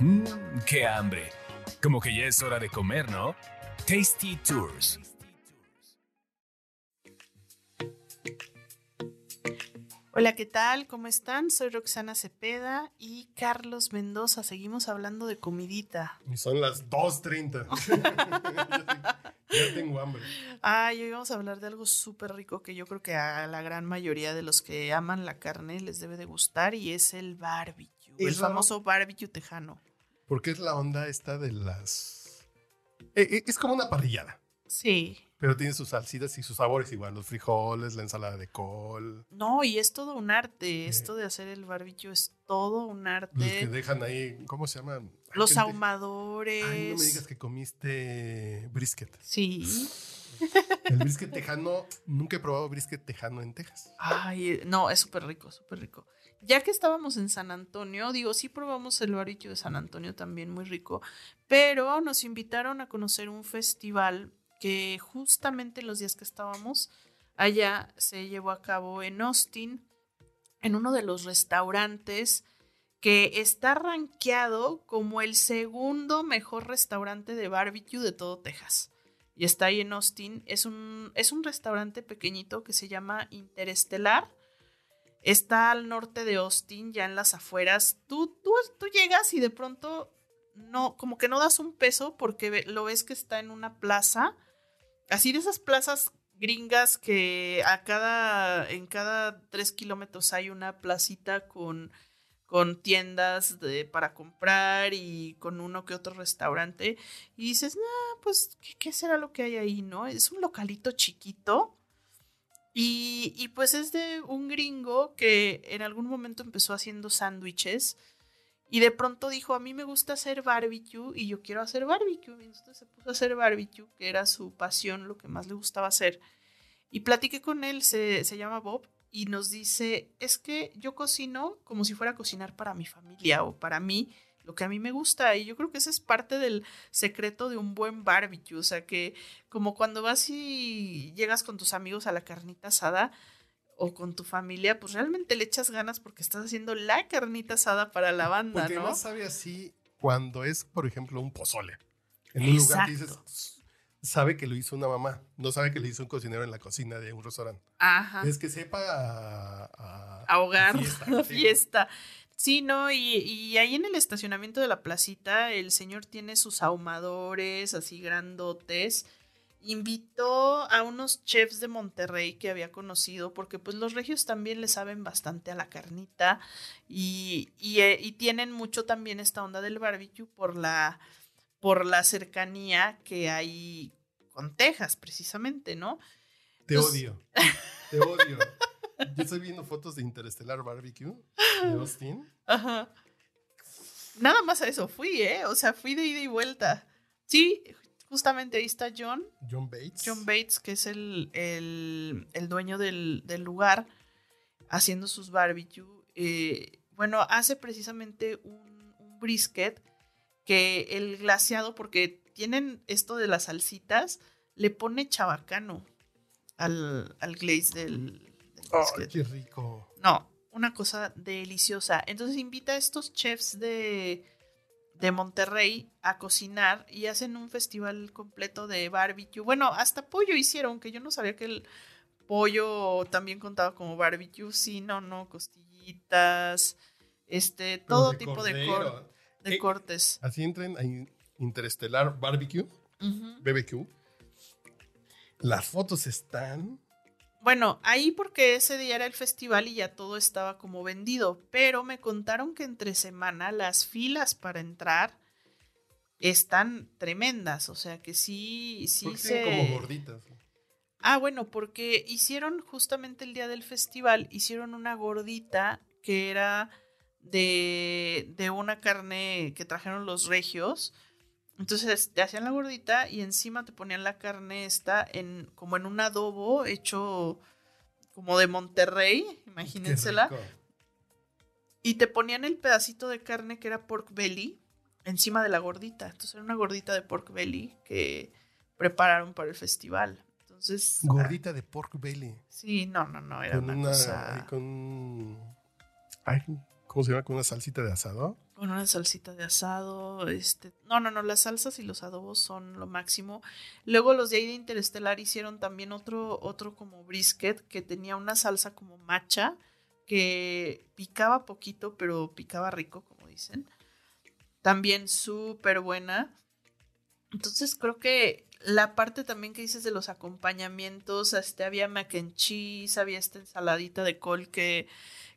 Mmm, qué hambre. Como que ya es hora de comer, ¿no? Tasty Tours. Hola, ¿qué tal? ¿Cómo están? Soy Roxana Cepeda y Carlos Mendoza. Seguimos hablando de comidita. Y son las 2.30. ya tengo hambre. Ay, hoy vamos a hablar de algo súper rico que yo creo que a la gran mayoría de los que aman la carne les debe de gustar y es el barbecue. El famoso barbecue tejano. Porque es la onda esta de las... Eh, eh, es como una parrillada, Sí. pero tiene sus salsitas y sus sabores igual. Los frijoles, la ensalada de col. No, y es todo un arte. Esto de hacer el barbecue es todo un Los que arte. dejan ahí, ¿cómo se llaman? Los ahumadores. Ay, no me digas que comiste brisket. Sí. El brisket tejano, nunca he probado brisket tejano en Texas. Ay, no, es súper rico, súper rico. Ya que estábamos en San Antonio, digo, sí probamos el barbecue de San Antonio también muy rico, pero nos invitaron a conocer un festival que justamente los días que estábamos allá se llevó a cabo en Austin, en uno de los restaurantes que está rankeado como el segundo mejor restaurante de barbecue de todo Texas. Y está ahí en Austin. Es un, es un restaurante pequeñito que se llama Interestelar. Está al norte de Austin, ya en las afueras. Tú, tú, tú llegas y de pronto no, como que no das un peso porque lo ves que está en una plaza. Así de esas plazas gringas que a cada, en cada tres kilómetros hay una placita con, con tiendas de- para comprar y con uno que otro restaurante. Y dices, nah, pues, ¿qué, qué será lo que hay ahí, no? Es un localito chiquito. Y, y pues es de un gringo que en algún momento empezó haciendo sándwiches y de pronto dijo, a mí me gusta hacer barbecue y yo quiero hacer barbecue. Y entonces se puso a hacer barbecue, que era su pasión, lo que más le gustaba hacer. Y platiqué con él, se, se llama Bob, y nos dice, es que yo cocino como si fuera a cocinar para mi familia o para mí, lo que a mí me gusta. Y yo creo que ese es parte del secreto de un buen barbecue. O sea, que como cuando vas y llegas con tus amigos a la carnita asada o con tu familia, pues realmente le echas ganas porque estás haciendo la carnita asada para la banda, Porque ¿no? además sabe así cuando es, por ejemplo, un pozole. En un lugar que dices, sabe que lo hizo una mamá, no sabe que lo hizo un cocinero en la cocina de un restaurante. Ajá. Es que sepa a, a- ahogar a fiesta. Sí, no, y, y ahí en el estacionamiento de la placita, el señor tiene sus ahumadores así grandotes. Invitó a unos chefs de Monterrey que había conocido, porque pues los regios también le saben bastante a la carnita y, y, eh, y tienen mucho también esta onda del barbecue por la, por la cercanía que hay con Texas, precisamente, ¿no? Te odio. Te odio. Yo estoy viendo fotos de Interstellar Barbecue de Austin. Ajá. Nada más a eso fui, ¿eh? O sea, fui de ida y vuelta. Sí, justamente ahí está John, John Bates. John Bates, que es el, el- el dueño del, del lugar, haciendo sus barbecue. Eh, bueno, hace precisamente un, un brisket que el glaseado, porque tienen esto de las salsitas, le pone chabacano al, al glaze del, Ay, brisket. qué rico. No, una cosa deliciosa. Entonces invita a estos chefs de, de Monterrey a cocinar y hacen un festival completo de barbecue. Bueno, hasta pollo hicieron, que yo no sabía que el pollo también contaba como barbecue. Sí, no, no, costillitas, este, todo de tipo de, cor- de Eh, cortes. Así entren a In- Interstellar Barbecue. BBQ. Las fotos están. Bueno, ahí porque ese día era el festival y ya todo estaba como vendido, pero me contaron que entre semana las filas para entrar están tremendas, o sea que sí, sí porque se... como gorditas. Ah, bueno, porque hicieron justamente el día del festival, hicieron una gordita que era de, de una carne que trajeron los regios. Entonces te hacían la gordita y encima te ponían la carne esta en como en un adobo hecho como de Monterrey, imagínensela. Y te ponían el pedacito de carne que era pork belly encima de la gordita. Entonces era una gordita de pork belly que prepararon para el festival. Entonces, Gordita de pork belly. sí, no, no, no, era Con una, una. cosa. Con. Ay, ¿cómo se llama? Con una salsita de asado. Con una salsita de asado, este, no, no, no, las salsas y los adobos son lo máximo. Luego los de ahí de Interestelar hicieron también otro, otro como brisket que tenía una salsa como macha que picaba poquito, pero picaba rico, como dicen. También súper buena. Entonces creo que la parte también que dices de los acompañamientos, este, había mac and cheese, había esta ensaladita de col que,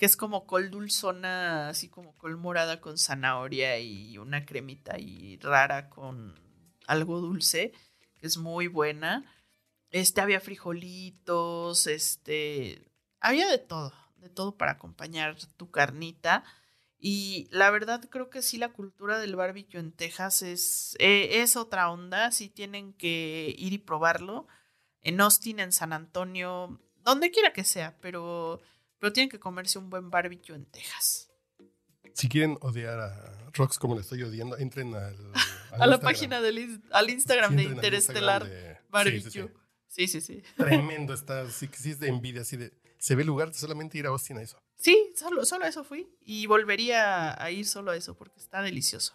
que es como col dulzona, así como col morada con zanahoria y una cremita y rara con algo dulce, que es muy buena. Este, había frijolitos, este, había de todo, de todo para acompañar tu carnita. Y la verdad creo que sí la cultura del barbecue en Texas es, eh, es otra onda, sí tienen que ir y probarlo. En Austin, en San Antonio, donde quiera que sea, pero, pero tienen que comerse un buen barbecue en Texas. Si quieren odiar a Rox como le estoy odiando, entren al, a la página del al Instagram de Interestelar Barbecue. Sí, sí, sí. Tremendo está, sí, sí es de envidia, así de, se ve el lugar de solamente ir a Austin a eso. Sí, solo, solo eso fui. Y volvería a ir solo a eso porque está delicioso.